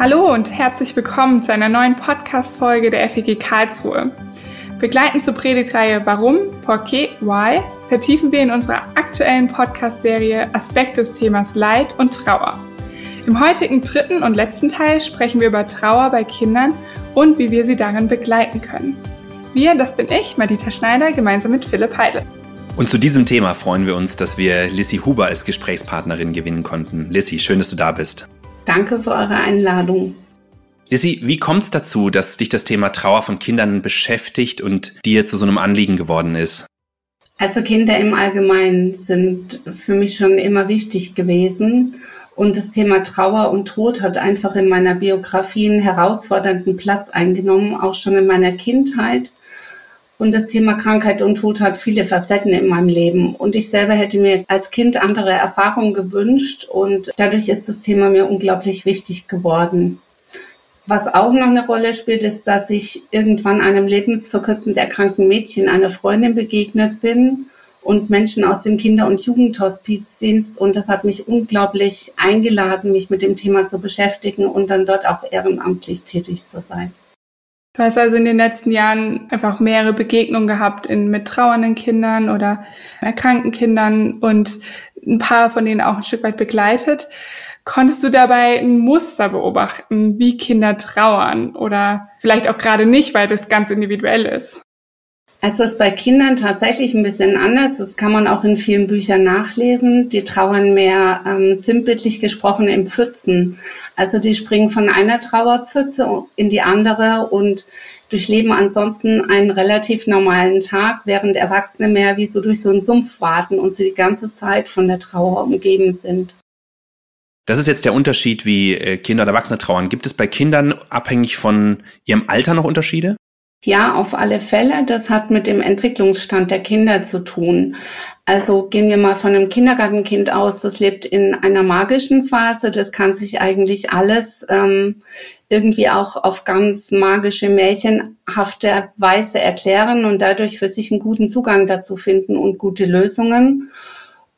Hallo und herzlich willkommen zu einer neuen Podcast-Folge der FEG Karlsruhe. Begleitend zur Predigtreihe Warum, Porqué, Why vertiefen wir in unserer aktuellen Podcast-Serie Aspekte des Themas Leid und Trauer. Im heutigen dritten und letzten Teil sprechen wir über Trauer bei Kindern und wie wir sie darin begleiten können. Wir, das bin ich, Madita Schneider, gemeinsam mit Philipp Heidel. Und zu diesem Thema freuen wir uns, dass wir Lissy Huber als Gesprächspartnerin gewinnen konnten. Lissy, schön, dass du da bist. Danke für eure Einladung. Lissy, wie kommt es dazu, dass dich das Thema Trauer von Kindern beschäftigt und dir zu so einem Anliegen geworden ist? Also Kinder im Allgemeinen sind für mich schon immer wichtig gewesen. Und das Thema Trauer und Tod hat einfach in meiner Biografie einen herausfordernden Platz eingenommen, auch schon in meiner Kindheit. Und das Thema Krankheit und Tod hat viele Facetten in meinem Leben. Und ich selber hätte mir als Kind andere Erfahrungen gewünscht. Und dadurch ist das Thema mir unglaublich wichtig geworden. Was auch noch eine Rolle spielt, ist, dass ich irgendwann einem lebensverkürzend erkrankten Mädchen, einer Freundin begegnet bin und Menschen aus dem Kinder- und Jugendhospizdienst. Und das hat mich unglaublich eingeladen, mich mit dem Thema zu beschäftigen und dann dort auch ehrenamtlich tätig zu sein. Du hast also in den letzten Jahren einfach mehrere Begegnungen gehabt in, mit trauernden Kindern oder erkrankten Kindern und ein paar von denen auch ein Stück weit begleitet. Konntest du dabei ein Muster beobachten, wie Kinder trauern oder vielleicht auch gerade nicht, weil das ganz individuell ist? Also es ist bei Kindern tatsächlich ein bisschen anders. Das kann man auch in vielen Büchern nachlesen. Die trauern mehr ähm, sinnbildlich gesprochen im Pfützen. Also die springen von einer Trauerpfütze in die andere und durchleben ansonsten einen relativ normalen Tag, während Erwachsene mehr wie so durch so einen Sumpf warten und sie die ganze Zeit von der Trauer umgeben sind. Das ist jetzt der Unterschied, wie äh, Kinder und Erwachsene trauern. Gibt es bei Kindern abhängig von ihrem Alter noch Unterschiede? Ja, auf alle Fälle. Das hat mit dem Entwicklungsstand der Kinder zu tun. Also gehen wir mal von einem Kindergartenkind aus, das lebt in einer magischen Phase. Das kann sich eigentlich alles ähm, irgendwie auch auf ganz magische, märchenhafte Weise erklären und dadurch für sich einen guten Zugang dazu finden und gute Lösungen.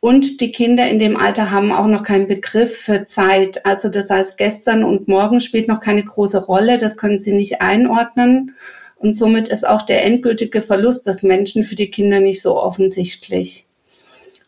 Und die Kinder in dem Alter haben auch noch keinen Begriff für Zeit. Also das heißt, gestern und morgen spielt noch keine große Rolle. Das können sie nicht einordnen. Und somit ist auch der endgültige Verlust des Menschen für die Kinder nicht so offensichtlich.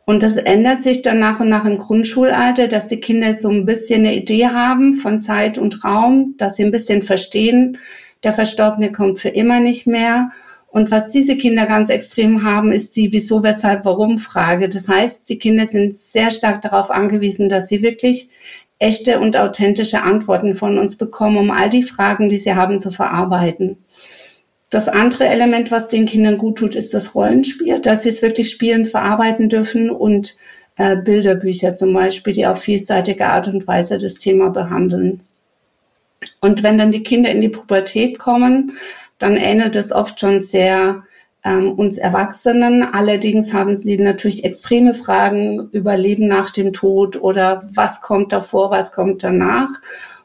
Und das ändert sich dann nach und nach im Grundschulalter, dass die Kinder so ein bisschen eine Idee haben von Zeit und Raum, dass sie ein bisschen verstehen, der Verstorbene kommt für immer nicht mehr. Und was diese Kinder ganz extrem haben, ist die Wieso, Weshalb, Warum Frage. Das heißt, die Kinder sind sehr stark darauf angewiesen, dass sie wirklich echte und authentische Antworten von uns bekommen, um all die Fragen, die sie haben, zu verarbeiten. Das andere Element, was den Kindern gut tut, ist das Rollenspiel, dass sie es wirklich spielen, verarbeiten dürfen und äh, Bilderbücher zum Beispiel, die auf vielseitige Art und Weise das Thema behandeln. Und wenn dann die Kinder in die Pubertät kommen, dann ähnelt es oft schon sehr ähm, uns Erwachsenen. Allerdings haben sie natürlich extreme Fragen über Leben nach dem Tod oder was kommt davor, was kommt danach.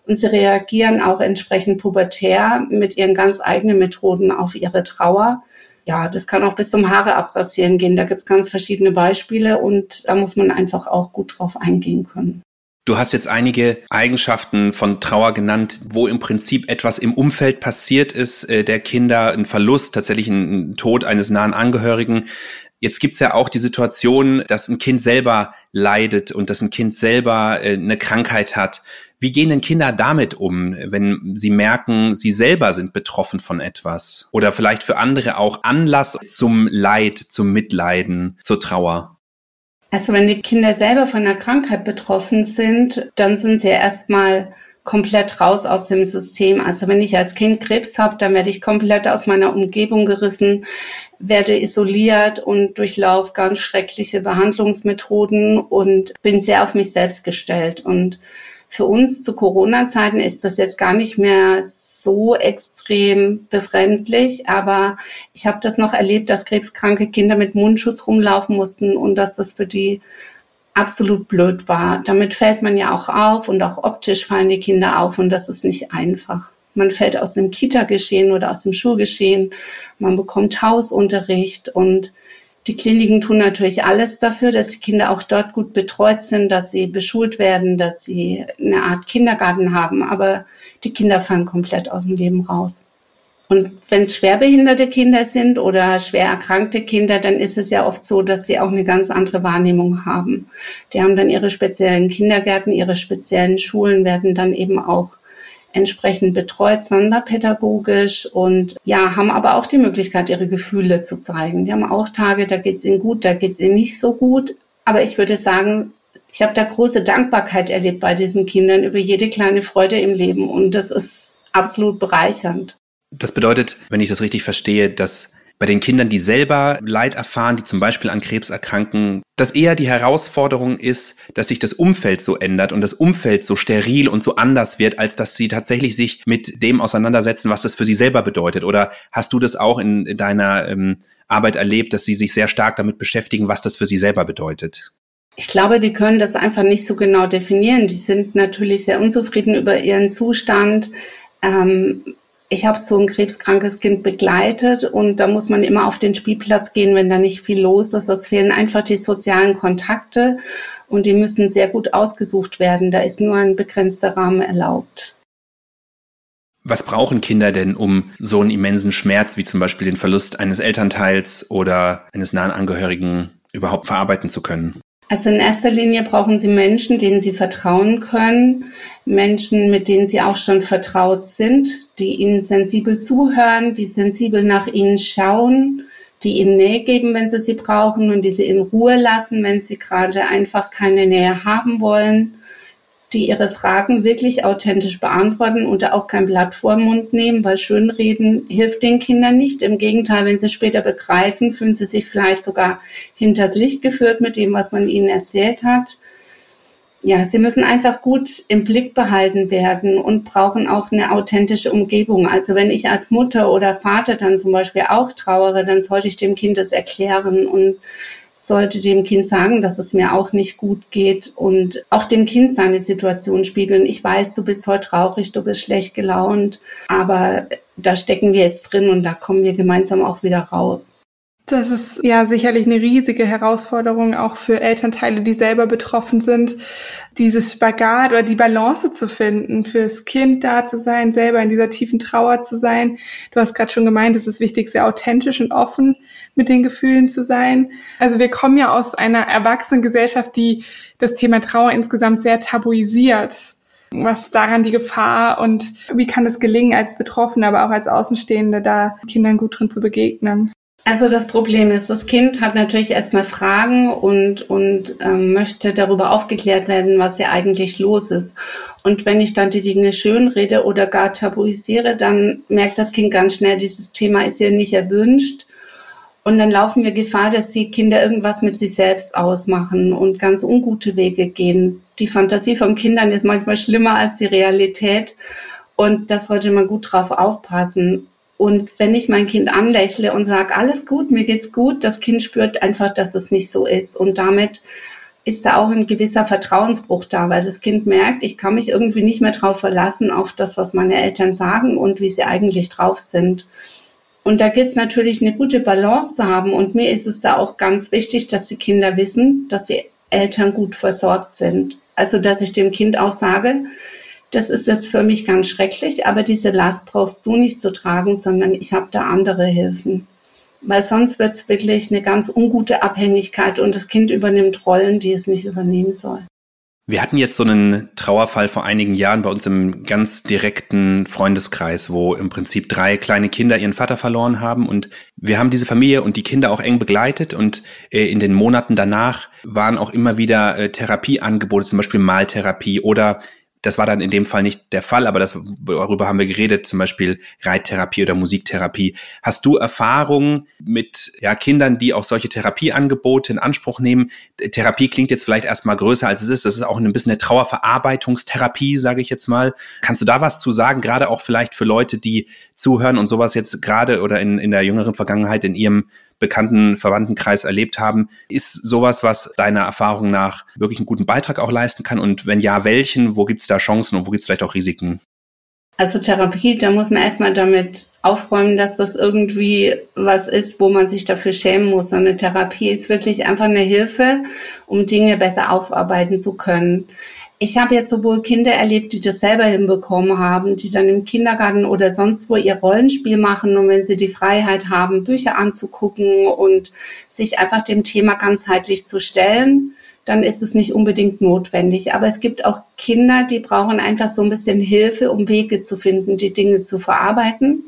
Und sie reagieren auch entsprechend pubertär mit ihren ganz eigenen Methoden auf ihre Trauer. Ja, das kann auch bis zum Haare abrasieren gehen. Da gibt es ganz verschiedene Beispiele und da muss man einfach auch gut drauf eingehen können. Du hast jetzt einige Eigenschaften von Trauer genannt, wo im Prinzip etwas im Umfeld passiert ist, äh, der Kinder, ein Verlust, tatsächlich ein Tod eines nahen Angehörigen. Jetzt gibt's ja auch die Situation, dass ein Kind selber leidet und dass ein Kind selber äh, eine Krankheit hat. Wie gehen denn Kinder damit um, wenn sie merken, sie selber sind betroffen von etwas? Oder vielleicht für andere auch Anlass zum Leid, zum Mitleiden, zur Trauer? Also wenn die Kinder selber von einer Krankheit betroffen sind, dann sind sie erstmal komplett raus aus dem System. Also wenn ich als Kind Krebs habe, dann werde ich komplett aus meiner Umgebung gerissen, werde isoliert und durchlaufe ganz schreckliche Behandlungsmethoden und bin sehr auf mich selbst gestellt. Und für uns zu Corona-Zeiten ist das jetzt gar nicht mehr so extrem befremdlich, aber ich habe das noch erlebt, dass krebskranke Kinder mit Mundschutz rumlaufen mussten und dass das für die absolut blöd war. Damit fällt man ja auch auf und auch optisch fallen die Kinder auf und das ist nicht einfach. Man fällt aus dem Kita-Geschehen oder aus dem Schulgeschehen, man bekommt Hausunterricht und Die Kliniken tun natürlich alles dafür, dass die Kinder auch dort gut betreut sind, dass sie beschult werden, dass sie eine Art Kindergarten haben. Aber die Kinder fallen komplett aus dem Leben raus. Und wenn es schwerbehinderte Kinder sind oder schwer erkrankte Kinder, dann ist es ja oft so, dass sie auch eine ganz andere Wahrnehmung haben. Die haben dann ihre speziellen Kindergärten, ihre speziellen Schulen, werden dann eben auch entsprechend betreut, sonderpädagogisch und ja, haben aber auch die Möglichkeit, ihre Gefühle zu zeigen. Die haben auch Tage, da geht's ihnen gut, da geht's ihnen nicht so gut. Aber ich würde sagen, ich habe da große Dankbarkeit erlebt bei diesen Kindern über jede kleine Freude im Leben und das ist absolut bereichernd. Das bedeutet, wenn ich das richtig verstehe, dass bei den Kindern, die selber Leid erfahren, die zum Beispiel an Krebs erkranken, dass eher die Herausforderung ist, dass sich das Umfeld so ändert und das Umfeld so steril und so anders wird, als dass sie tatsächlich sich mit dem auseinandersetzen, was das für sie selber bedeutet. Oder hast du das auch in, in deiner ähm, Arbeit erlebt, dass sie sich sehr stark damit beschäftigen, was das für sie selber bedeutet? Ich glaube, die können das einfach nicht so genau definieren. Die sind natürlich sehr unzufrieden über ihren Zustand. Ähm, ich habe so ein krebskrankes Kind begleitet und da muss man immer auf den Spielplatz gehen, wenn da nicht viel los ist. Es fehlen einfach die sozialen Kontakte und die müssen sehr gut ausgesucht werden. Da ist nur ein begrenzter Rahmen erlaubt. Was brauchen Kinder denn, um so einen immensen Schmerz wie zum Beispiel den Verlust eines Elternteils oder eines nahen Angehörigen überhaupt verarbeiten zu können? Also in erster Linie brauchen Sie Menschen, denen Sie vertrauen können, Menschen, mit denen Sie auch schon vertraut sind, die Ihnen sensibel zuhören, die sensibel nach Ihnen schauen, die Ihnen Nähe geben, wenn Sie sie brauchen und die Sie in Ruhe lassen, wenn Sie gerade einfach keine Nähe haben wollen die ihre Fragen wirklich authentisch beantworten und da auch kein Blatt vor den Mund nehmen, weil Schönreden hilft den Kindern nicht. Im Gegenteil, wenn sie später begreifen, fühlen sie sich vielleicht sogar hinters Licht geführt mit dem, was man ihnen erzählt hat. Ja, sie müssen einfach gut im Blick behalten werden und brauchen auch eine authentische Umgebung. Also wenn ich als Mutter oder Vater dann zum Beispiel auch trauere, dann sollte ich dem Kind das erklären und sollte dem Kind sagen, dass es mir auch nicht gut geht und auch dem Kind seine Situation spiegeln. Ich weiß, du bist heute traurig, du bist schlecht gelaunt, aber da stecken wir jetzt drin und da kommen wir gemeinsam auch wieder raus. Das ist ja sicherlich eine riesige Herausforderung auch für Elternteile, die selber betroffen sind, dieses Spagat oder die Balance zu finden, fürs Kind da zu sein, selber in dieser tiefen Trauer zu sein. Du hast gerade schon gemeint, es ist wichtig, sehr authentisch und offen mit den Gefühlen zu sein. Also wir kommen ja aus einer erwachsenen Gesellschaft, die das Thema Trauer insgesamt sehr tabuisiert. Was ist daran die Gefahr und wie kann es gelingen, als Betroffene, aber auch als Außenstehende, da Kindern gut drin zu begegnen? Also das Problem ist, das Kind hat natürlich erstmal Fragen und, und ähm, möchte darüber aufgeklärt werden, was hier eigentlich los ist. Und wenn ich dann die Dinge schön rede oder gar tabuisiere, dann merkt das Kind ganz schnell, dieses Thema ist hier nicht erwünscht. Und dann laufen wir Gefahr, dass die Kinder irgendwas mit sich selbst ausmachen und ganz ungute Wege gehen. Die Fantasie von Kindern ist manchmal schlimmer als die Realität. Und das sollte man gut drauf aufpassen. Und wenn ich mein Kind anlächle und sage, alles gut, mir geht's gut, das Kind spürt einfach, dass es nicht so ist. Und damit ist da auch ein gewisser Vertrauensbruch da, weil das Kind merkt, ich kann mich irgendwie nicht mehr drauf verlassen, auf das, was meine Eltern sagen und wie sie eigentlich drauf sind. Und da gilt es natürlich, eine gute Balance zu haben. Und mir ist es da auch ganz wichtig, dass die Kinder wissen, dass die Eltern gut versorgt sind. Also, dass ich dem Kind auch sage, das ist jetzt für mich ganz schrecklich, aber diese Last brauchst du nicht zu tragen, sondern ich habe da andere Hilfen. Weil sonst wird es wirklich eine ganz ungute Abhängigkeit und das Kind übernimmt Rollen, die es nicht übernehmen soll. Wir hatten jetzt so einen Trauerfall vor einigen Jahren bei uns im ganz direkten Freundeskreis, wo im Prinzip drei kleine Kinder ihren Vater verloren haben. Und wir haben diese Familie und die Kinder auch eng begleitet. Und äh, in den Monaten danach waren auch immer wieder äh, Therapieangebote, zum Beispiel Maltherapie oder das war dann in dem Fall nicht der Fall, aber das, darüber haben wir geredet, zum Beispiel Reittherapie oder Musiktherapie. Hast du Erfahrungen mit ja, Kindern, die auch solche Therapieangebote in Anspruch nehmen? Therapie klingt jetzt vielleicht erstmal größer, als es ist. Das ist auch ein bisschen eine Trauerverarbeitungstherapie, sage ich jetzt mal. Kannst du da was zu sagen, gerade auch vielleicht für Leute, die zuhören und sowas jetzt gerade oder in, in der jüngeren Vergangenheit in ihrem bekannten Verwandtenkreis erlebt haben. Ist sowas, was deiner Erfahrung nach wirklich einen guten Beitrag auch leisten kann? Und wenn ja, welchen? Wo gibt es da Chancen und wo gibt es vielleicht auch Risiken? Also Therapie, da muss man erstmal damit aufräumen, dass das irgendwie was ist, wo man sich dafür schämen muss. Eine Therapie ist wirklich einfach eine Hilfe, um Dinge besser aufarbeiten zu können. Ich habe jetzt sowohl Kinder erlebt, die das selber hinbekommen haben, die dann im Kindergarten oder sonst wo ihr Rollenspiel machen und wenn sie die Freiheit haben, Bücher anzugucken und sich einfach dem Thema ganzheitlich zu stellen, dann ist es nicht unbedingt notwendig. Aber es gibt auch Kinder, die brauchen einfach so ein bisschen Hilfe, um Wege zu finden, die Dinge zu verarbeiten.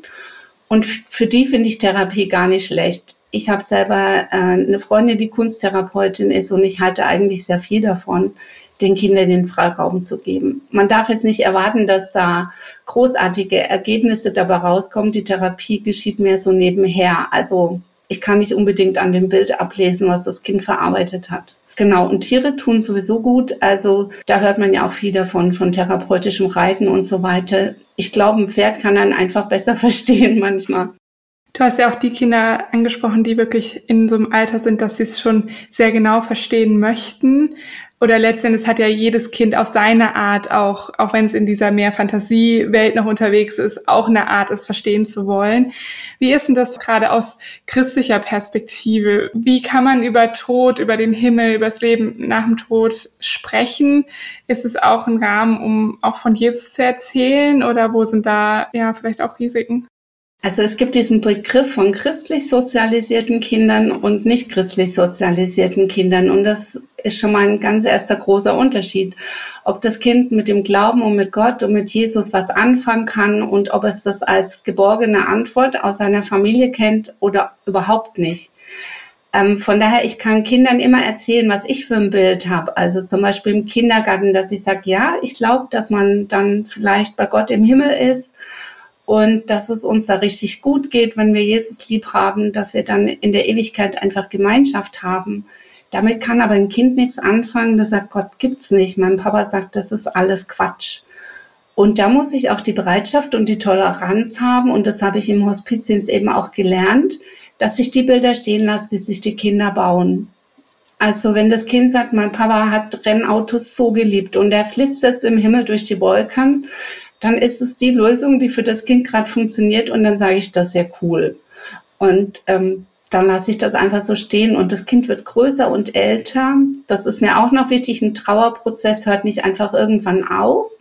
Und für die finde ich Therapie gar nicht schlecht. Ich habe selber äh, eine Freundin, die Kunsttherapeutin ist und ich halte eigentlich sehr viel davon, den Kindern den Freiraum zu geben. Man darf jetzt nicht erwarten, dass da großartige Ergebnisse dabei rauskommen. Die Therapie geschieht mehr so nebenher. Also ich kann nicht unbedingt an dem Bild ablesen, was das Kind verarbeitet hat. Genau, und Tiere tun sowieso gut. Also da hört man ja auch viel davon, von therapeutischem Reiten und so weiter. Ich glaube, ein Pferd kann dann einfach besser verstehen manchmal. Du hast ja auch die Kinder angesprochen, die wirklich in so einem Alter sind, dass sie es schon sehr genau verstehen möchten oder letztendlich hat ja jedes Kind auf seine Art auch, auch wenn es in dieser mehr Fantasiewelt noch unterwegs ist, auch eine Art, es verstehen zu wollen. Wie ist denn das gerade aus christlicher Perspektive? Wie kann man über Tod, über den Himmel, über das Leben nach dem Tod sprechen? Ist es auch ein Rahmen, um auch von Jesus zu erzählen oder wo sind da ja vielleicht auch Risiken? Also es gibt diesen Begriff von christlich sozialisierten Kindern und nicht christlich sozialisierten Kindern. Und das ist schon mal ein ganz erster großer Unterschied. Ob das Kind mit dem Glauben und mit Gott und mit Jesus was anfangen kann und ob es das als geborgene Antwort aus seiner Familie kennt oder überhaupt nicht. Ähm, von daher, ich kann Kindern immer erzählen, was ich für ein Bild habe. Also zum Beispiel im Kindergarten, dass ich sage, ja, ich glaube, dass man dann vielleicht bei Gott im Himmel ist und dass es uns da richtig gut geht, wenn wir Jesus lieb haben, dass wir dann in der Ewigkeit einfach Gemeinschaft haben. Damit kann aber ein Kind nichts anfangen, das sagt, Gott gibt's nicht. Mein Papa sagt, das ist alles Quatsch. Und da muss ich auch die Bereitschaft und die Toleranz haben, und das habe ich im Hospizdienst eben auch gelernt, dass ich die Bilder stehen lasse, die sich die Kinder bauen. Also wenn das Kind sagt, mein Papa hat Rennautos so geliebt und er flitzt jetzt im Himmel durch die Wolken, dann ist es die Lösung, die für das Kind gerade funktioniert und dann sage ich, das ist sehr cool. Und ähm, dann lasse ich das einfach so stehen und das Kind wird größer und älter. Das ist mir auch noch wichtig. Ein Trauerprozess hört nicht einfach irgendwann auf,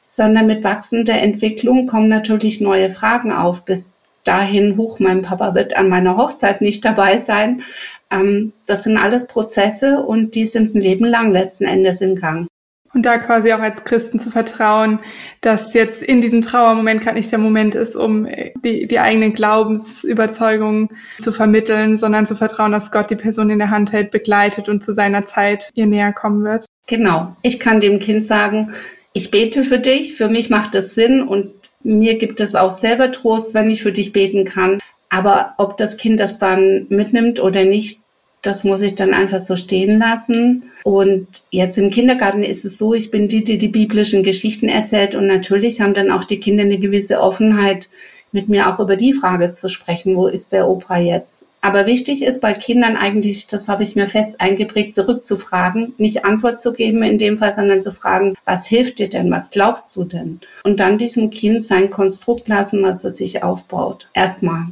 sondern mit wachsender Entwicklung kommen natürlich neue Fragen auf. Bis dahin, hoch, mein Papa wird an meiner Hochzeit nicht dabei sein. Ähm, das sind alles Prozesse und die sind ein Leben lang letzten Endes in Gang. Und da quasi auch als Christen zu vertrauen, dass jetzt in diesem Trauermoment gerade nicht der Moment ist, um die, die eigenen Glaubensüberzeugungen zu vermitteln, sondern zu vertrauen, dass Gott die Person in der Hand hält, begleitet und zu seiner Zeit ihr näher kommen wird. Genau. Ich kann dem Kind sagen, ich bete für dich, für mich macht es Sinn und mir gibt es auch selber Trost, wenn ich für dich beten kann. Aber ob das Kind das dann mitnimmt oder nicht, das muss ich dann einfach so stehen lassen. Und jetzt im Kindergarten ist es so, ich bin die, die die biblischen Geschichten erzählt. Und natürlich haben dann auch die Kinder eine gewisse Offenheit, mit mir auch über die Frage zu sprechen, wo ist der Opa jetzt? Aber wichtig ist bei Kindern eigentlich, das habe ich mir fest eingeprägt, zurückzufragen, nicht Antwort zu geben in dem Fall, sondern zu fragen, was hilft dir denn, was glaubst du denn? Und dann diesem Kind sein Konstrukt lassen, was es sich aufbaut. Erstmal.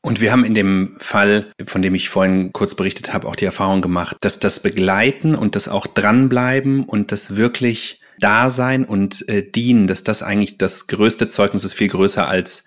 Und wir haben in dem Fall, von dem ich vorhin kurz berichtet habe, auch die Erfahrung gemacht, dass das Begleiten und das auch dranbleiben und das wirklich Dasein und äh, Dienen, dass das eigentlich das größte Zeugnis ist, viel größer als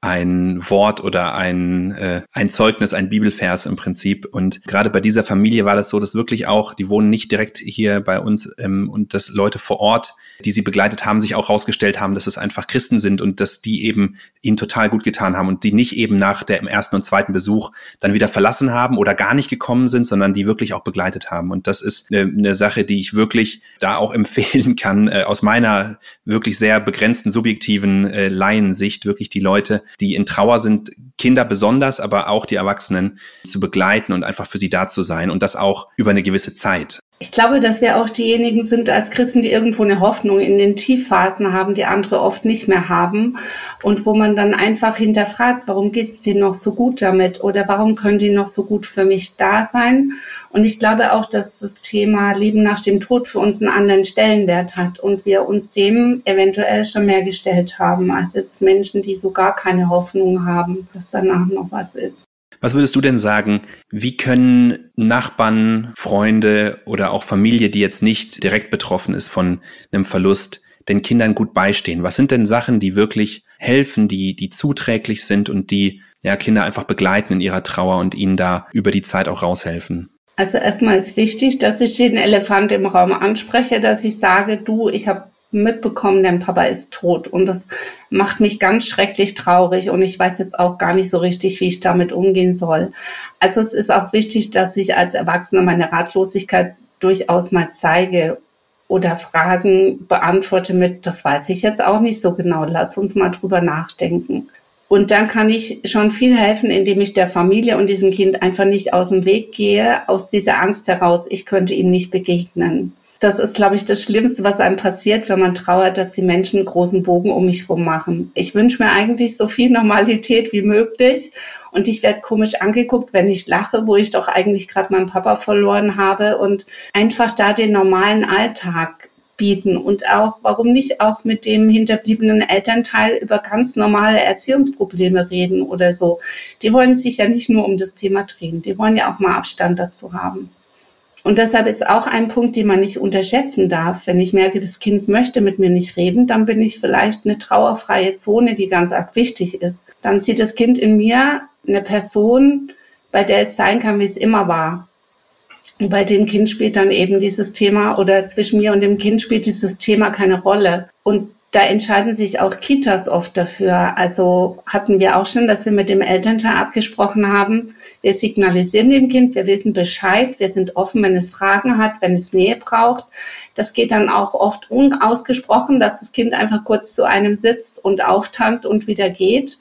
ein Wort oder ein, äh, ein Zeugnis, ein Bibelvers im Prinzip. Und gerade bei dieser Familie war das so, dass wirklich auch, die wohnen nicht direkt hier bei uns ähm, und dass Leute vor Ort die sie begleitet haben, sich auch herausgestellt haben, dass es einfach Christen sind und dass die eben ihnen total gut getan haben und die nicht eben nach der ersten und zweiten Besuch dann wieder verlassen haben oder gar nicht gekommen sind, sondern die wirklich auch begleitet haben. Und das ist eine, eine Sache, die ich wirklich da auch empfehlen kann, äh, aus meiner wirklich sehr begrenzten subjektiven äh, Laiensicht, wirklich die Leute, die in Trauer sind, Kinder besonders, aber auch die Erwachsenen zu begleiten und einfach für sie da zu sein und das auch über eine gewisse Zeit. Ich glaube, dass wir auch diejenigen sind als Christen, die irgendwo eine Hoffnung in den Tiefphasen haben, die andere oft nicht mehr haben. Und wo man dann einfach hinterfragt, warum geht's denen noch so gut damit? Oder warum können die noch so gut für mich da sein? Und ich glaube auch, dass das Thema Leben nach dem Tod für uns einen anderen Stellenwert hat und wir uns dem eventuell schon mehr gestellt haben, als jetzt Menschen, die so gar keine Hoffnung haben, dass danach noch was ist. Was würdest du denn sagen, wie können Nachbarn, Freunde oder auch Familie, die jetzt nicht direkt betroffen ist von einem Verlust, den Kindern gut beistehen? Was sind denn Sachen, die wirklich helfen, die, die zuträglich sind und die ja, Kinder einfach begleiten in ihrer Trauer und ihnen da über die Zeit auch raushelfen? Also erstmal ist wichtig, dass ich den Elefant im Raum anspreche, dass ich sage, du, ich habe mitbekommen, dein Papa ist tot. Und das macht mich ganz schrecklich traurig. Und ich weiß jetzt auch gar nicht so richtig, wie ich damit umgehen soll. Also es ist auch wichtig, dass ich als Erwachsener meine Ratlosigkeit durchaus mal zeige oder Fragen beantworte mit, das weiß ich jetzt auch nicht so genau. Lass uns mal drüber nachdenken. Und dann kann ich schon viel helfen, indem ich der Familie und diesem Kind einfach nicht aus dem Weg gehe, aus dieser Angst heraus, ich könnte ihm nicht begegnen das ist, glaube ich, das Schlimmste, was einem passiert, wenn man trauert, dass die Menschen einen großen Bogen um mich rum machen. Ich wünsche mir eigentlich so viel Normalität wie möglich und ich werde komisch angeguckt, wenn ich lache, wo ich doch eigentlich gerade meinen Papa verloren habe und einfach da den normalen Alltag bieten und auch, warum nicht auch mit dem hinterbliebenen Elternteil über ganz normale Erziehungsprobleme reden oder so. Die wollen sich ja nicht nur um das Thema drehen, die wollen ja auch mal Abstand dazu haben. Und deshalb ist auch ein Punkt, den man nicht unterschätzen darf. Wenn ich merke, das Kind möchte mit mir nicht reden, dann bin ich vielleicht eine trauerfreie Zone, die ganz arg wichtig ist. Dann sieht das Kind in mir eine Person, bei der es sein kann, wie es immer war. Und bei dem Kind spielt dann eben dieses Thema oder zwischen mir und dem Kind spielt dieses Thema keine Rolle. Und da entscheiden sich auch Kitas oft dafür. Also hatten wir auch schon, dass wir mit dem Elternteil abgesprochen haben. Wir signalisieren dem Kind, wir wissen Bescheid, wir sind offen, wenn es Fragen hat, wenn es Nähe braucht. Das geht dann auch oft unausgesprochen, dass das Kind einfach kurz zu einem sitzt und auftankt und wieder geht.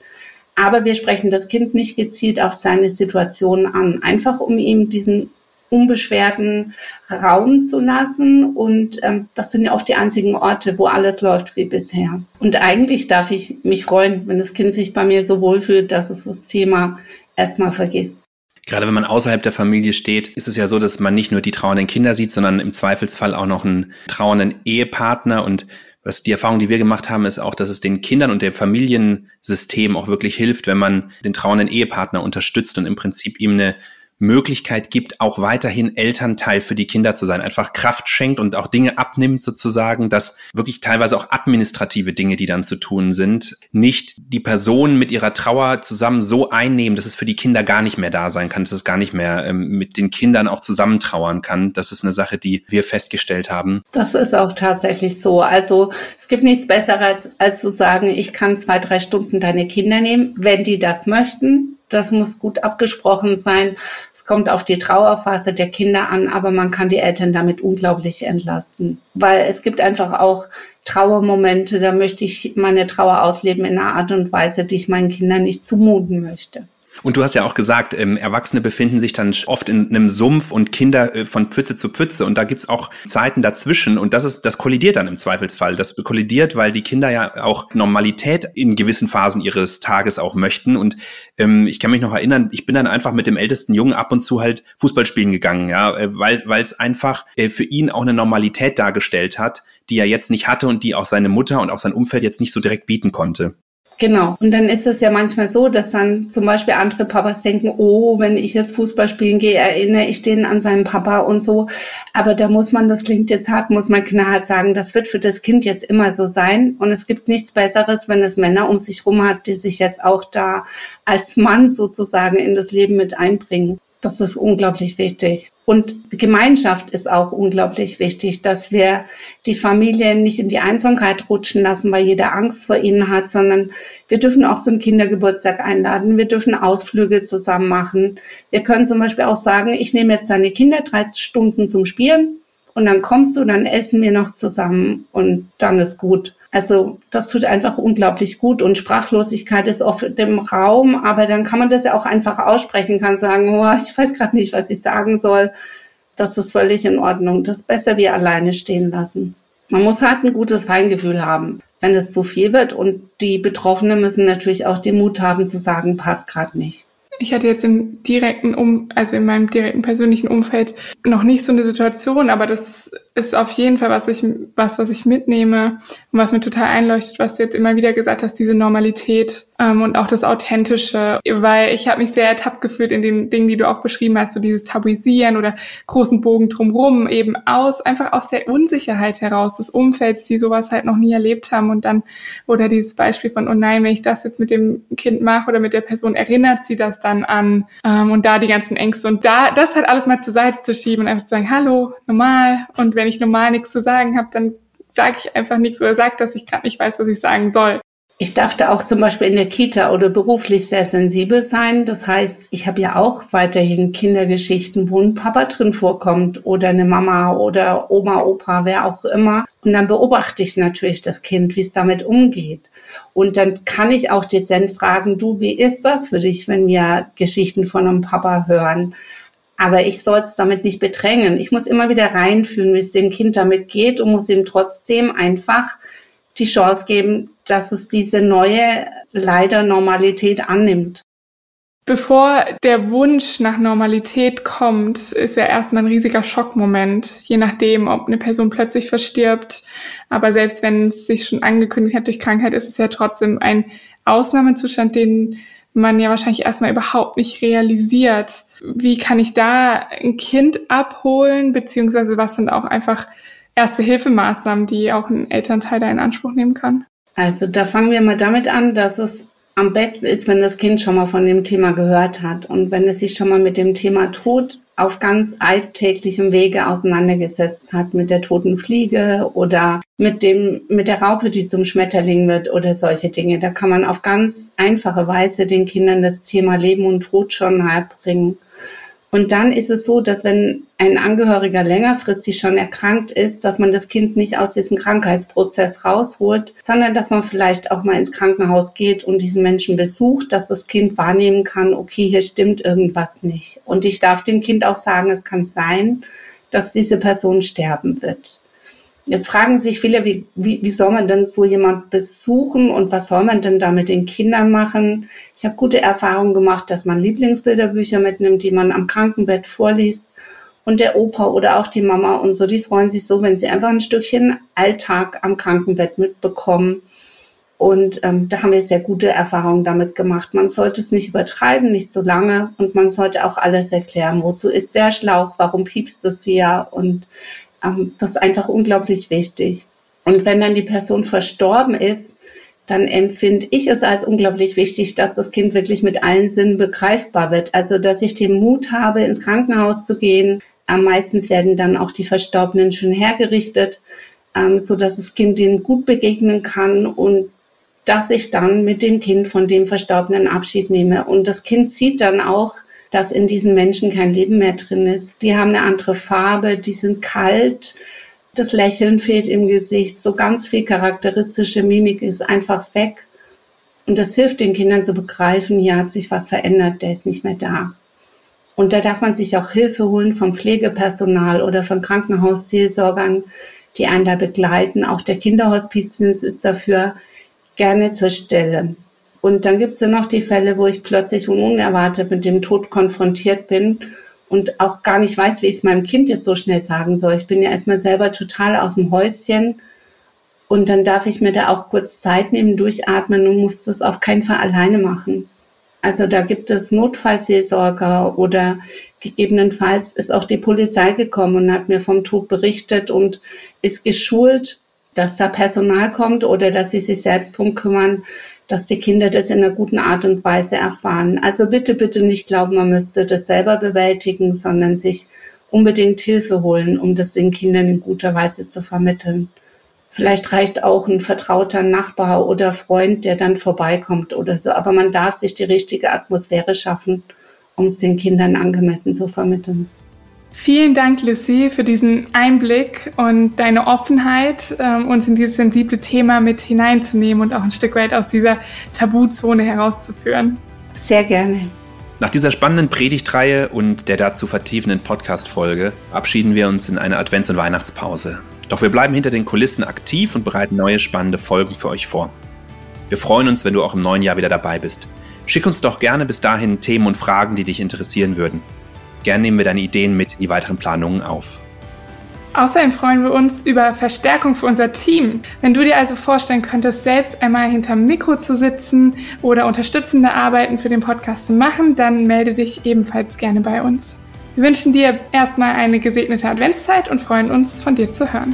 Aber wir sprechen das Kind nicht gezielt auf seine Situation an, einfach um ihm diesen unbeschwerten Raum zu lassen. Und ähm, das sind ja oft die einzigen Orte, wo alles läuft wie bisher. Und eigentlich darf ich mich freuen, wenn das Kind sich bei mir so wohlfühlt, dass es das Thema erstmal vergisst. Gerade wenn man außerhalb der Familie steht, ist es ja so, dass man nicht nur die trauernden Kinder sieht, sondern im Zweifelsfall auch noch einen trauernden Ehepartner und was die Erfahrung, die wir gemacht haben, ist auch, dass es den Kindern und dem Familiensystem auch wirklich hilft, wenn man den trauernden Ehepartner unterstützt und im Prinzip ihm eine Möglichkeit gibt, auch weiterhin Elternteil für die Kinder zu sein, einfach Kraft schenkt und auch Dinge abnimmt sozusagen, dass wirklich teilweise auch administrative Dinge, die dann zu tun sind, nicht die Personen mit ihrer Trauer zusammen so einnehmen, dass es für die Kinder gar nicht mehr da sein kann, dass es gar nicht mehr ähm, mit den Kindern auch zusammen trauern kann. Das ist eine Sache, die wir festgestellt haben. Das ist auch tatsächlich so. Also es gibt nichts Besseres, als, als zu sagen, ich kann zwei, drei Stunden deine Kinder nehmen, wenn die das möchten das muss gut abgesprochen sein. Es kommt auf die Trauerphase der Kinder an, aber man kann die Eltern damit unglaublich entlasten. Weil es gibt einfach auch Trauermomente, da möchte ich meine Trauer ausleben in einer Art und Weise, die ich meinen Kindern nicht zumuten möchte. Und du hast ja auch gesagt, ähm, Erwachsene befinden sich dann oft in einem Sumpf und Kinder äh, von Pfütze zu Pfütze. Und da gibt's auch Zeiten dazwischen. Und das ist, das kollidiert dann im Zweifelsfall. Das kollidiert, weil die Kinder ja auch Normalität in gewissen Phasen ihres Tages auch möchten. Und ähm, ich kann mich noch erinnern, ich bin dann einfach mit dem ältesten Jungen ab und zu halt Fußball spielen gegangen, ja, äh, weil es einfach äh, für ihn auch eine Normalität dargestellt hat, die er jetzt nicht hatte und die auch seine Mutter und auch sein Umfeld jetzt nicht so direkt bieten konnte. Genau. Und dann ist es ja manchmal so, dass dann zum Beispiel andere Papas denken, oh, wenn ich jetzt Fußball spielen gehe, erinnere ich den an seinen Papa und so. Aber da muss man, das klingt jetzt hart, muss man knallhart sagen, das wird für das Kind jetzt immer so sein. Und es gibt nichts Besseres, wenn es Männer um sich rum hat, die sich jetzt auch da als Mann sozusagen in das Leben mit einbringen. Das ist unglaublich wichtig. Und Gemeinschaft ist auch unglaublich wichtig, dass wir die Familien nicht in die Einsamkeit rutschen lassen, weil jeder Angst vor ihnen hat, sondern wir dürfen auch zum Kindergeburtstag einladen. Wir dürfen Ausflüge zusammen machen. Wir können zum Beispiel auch sagen, ich nehme jetzt deine Kinder drei Stunden zum Spielen und dann kommst du, dann essen wir noch zusammen und dann ist gut. Also das tut einfach unglaublich gut und Sprachlosigkeit ist oft im Raum, aber dann kann man das ja auch einfach aussprechen, kann sagen, oh, ich weiß gerade nicht, was ich sagen soll. Das ist völlig in Ordnung. Das ist besser wie alleine stehen lassen. Man muss halt ein gutes Feingefühl haben, wenn es zu viel wird. Und die Betroffenen müssen natürlich auch den Mut haben zu sagen, passt gerade nicht. Ich hatte jetzt im direkten um, also in meinem direkten persönlichen Umfeld noch nicht so eine Situation, aber das ist auf jeden Fall was ich was was ich mitnehme und was mir total einleuchtet, was du jetzt immer wieder gesagt hast, diese Normalität ähm, und auch das Authentische, weil ich habe mich sehr ertappt gefühlt in den Dingen, die du auch beschrieben hast, so dieses Tabuisieren oder großen Bogen drumrum, eben aus einfach aus der Unsicherheit heraus des Umfelds, die sowas halt noch nie erlebt haben. Und dann oder dieses Beispiel von oh nein, wenn ich das jetzt mit dem Kind mache oder mit der Person erinnert sie das dann an ähm, und da die ganzen Ängste und da das halt alles mal zur Seite zu schieben und einfach zu sagen, hallo, normal und wenn ich normal nichts zu sagen habe, dann sage ich einfach nichts oder sage, dass ich gerade nicht weiß, was ich sagen soll. Ich darf da auch zum Beispiel in der Kita oder beruflich sehr sensibel sein. Das heißt, ich habe ja auch weiterhin Kindergeschichten, wo ein Papa drin vorkommt oder eine Mama oder Oma, Opa, wer auch immer. Und dann beobachte ich natürlich das Kind, wie es damit umgeht. Und dann kann ich auch dezent fragen, du, wie ist das für dich, wenn wir Geschichten von einem Papa hören? Aber ich soll es damit nicht bedrängen. Ich muss immer wieder reinfühlen, wie es dem Kind damit geht und muss ihm trotzdem einfach die Chance geben, dass es diese neue, leider Normalität annimmt. Bevor der Wunsch nach Normalität kommt, ist ja erstmal ein riesiger Schockmoment, je nachdem, ob eine Person plötzlich verstirbt. Aber selbst wenn es sich schon angekündigt hat durch Krankheit, ist es ja trotzdem ein Ausnahmezustand, den man ja wahrscheinlich erstmal überhaupt nicht realisiert. Wie kann ich da ein Kind abholen, beziehungsweise was sind auch einfach erste Hilfemaßnahmen, die auch ein Elternteil da in Anspruch nehmen kann? Also da fangen wir mal damit an, dass es am besten ist, wenn das Kind schon mal von dem Thema gehört hat und wenn es sich schon mal mit dem Thema Tod auf ganz alltäglichem Wege auseinandergesetzt hat, mit der toten Fliege oder mit dem, mit der Raupe, die zum Schmetterling wird oder solche Dinge. Da kann man auf ganz einfache Weise den Kindern das Thema Leben und Tod schon nahe bringen. Und dann ist es so, dass wenn ein Angehöriger längerfristig schon erkrankt ist, dass man das Kind nicht aus diesem Krankheitsprozess rausholt, sondern dass man vielleicht auch mal ins Krankenhaus geht und diesen Menschen besucht, dass das Kind wahrnehmen kann, okay, hier stimmt irgendwas nicht. Und ich darf dem Kind auch sagen, es kann sein, dass diese Person sterben wird. Jetzt fragen sich viele, wie, wie, wie soll man denn so jemand besuchen und was soll man denn da mit den Kindern machen? Ich habe gute Erfahrungen gemacht, dass man Lieblingsbilderbücher mitnimmt, die man am Krankenbett vorliest. Und der Opa oder auch die Mama und so, die freuen sich so, wenn sie einfach ein Stückchen Alltag am Krankenbett mitbekommen. Und ähm, da haben wir sehr gute Erfahrungen damit gemacht. Man sollte es nicht übertreiben, nicht so lange. Und man sollte auch alles erklären. Wozu ist der Schlauch? Warum piepst es hier? Und das ist einfach unglaublich wichtig. Und wenn dann die Person verstorben ist, dann empfinde ich es als unglaublich wichtig, dass das Kind wirklich mit allen Sinnen begreifbar wird. Also, dass ich den Mut habe, ins Krankenhaus zu gehen. Ähm, meistens werden dann auch die Verstorbenen schon hergerichtet, ähm, so dass das Kind ihnen gut begegnen kann und dass ich dann mit dem Kind von dem Verstorbenen Abschied nehme. Und das Kind sieht dann auch, dass in diesen Menschen kein Leben mehr drin ist. Die haben eine andere Farbe, die sind kalt, das Lächeln fehlt im Gesicht, so ganz viel charakteristische Mimik ist einfach weg. Und das hilft den Kindern zu begreifen, hier hat sich was verändert, der ist nicht mehr da. Und da darf man sich auch Hilfe holen vom Pflegepersonal oder von Krankenhausseelsorgern, die einen da begleiten. Auch der Kinderhospizdienst ist dafür gerne zur Stelle. Und dann gibt es ja noch die Fälle, wo ich plötzlich und unerwartet mit dem Tod konfrontiert bin und auch gar nicht weiß, wie ich es meinem Kind jetzt so schnell sagen soll. Ich bin ja erstmal selber total aus dem Häuschen und dann darf ich mir da auch kurz Zeit nehmen, durchatmen und muss das auf keinen Fall alleine machen. Also da gibt es Notfallseelsorger oder gegebenenfalls ist auch die Polizei gekommen und hat mir vom Tod berichtet und ist geschult, dass da Personal kommt oder dass sie sich selbst drum kümmern, dass die Kinder das in einer guten Art und Weise erfahren. Also bitte, bitte nicht glauben, man müsste das selber bewältigen, sondern sich unbedingt Hilfe holen, um das den Kindern in guter Weise zu vermitteln. Vielleicht reicht auch ein vertrauter Nachbar oder Freund, der dann vorbeikommt oder so. Aber man darf sich die richtige Atmosphäre schaffen, um es den Kindern angemessen zu vermitteln. Vielen Dank, Lissy, für diesen Einblick und deine Offenheit, ähm, uns in dieses sensible Thema mit hineinzunehmen und auch ein Stück weit aus dieser Tabuzone herauszuführen. Sehr gerne. Nach dieser spannenden Predigtreihe und der dazu vertiefenden Podcast-Folge verabschieden wir uns in eine Advents- und Weihnachtspause. Doch wir bleiben hinter den Kulissen aktiv und bereiten neue spannende Folgen für euch vor. Wir freuen uns, wenn du auch im neuen Jahr wieder dabei bist. Schick uns doch gerne bis dahin Themen und Fragen, die dich interessieren würden. Gerne nehmen wir deine Ideen mit in die weiteren Planungen auf. Außerdem freuen wir uns über Verstärkung für unser Team. Wenn du dir also vorstellen könntest, selbst einmal hinterm Mikro zu sitzen oder unterstützende Arbeiten für den Podcast zu machen, dann melde dich ebenfalls gerne bei uns. Wir wünschen dir erstmal eine gesegnete Adventszeit und freuen uns, von dir zu hören.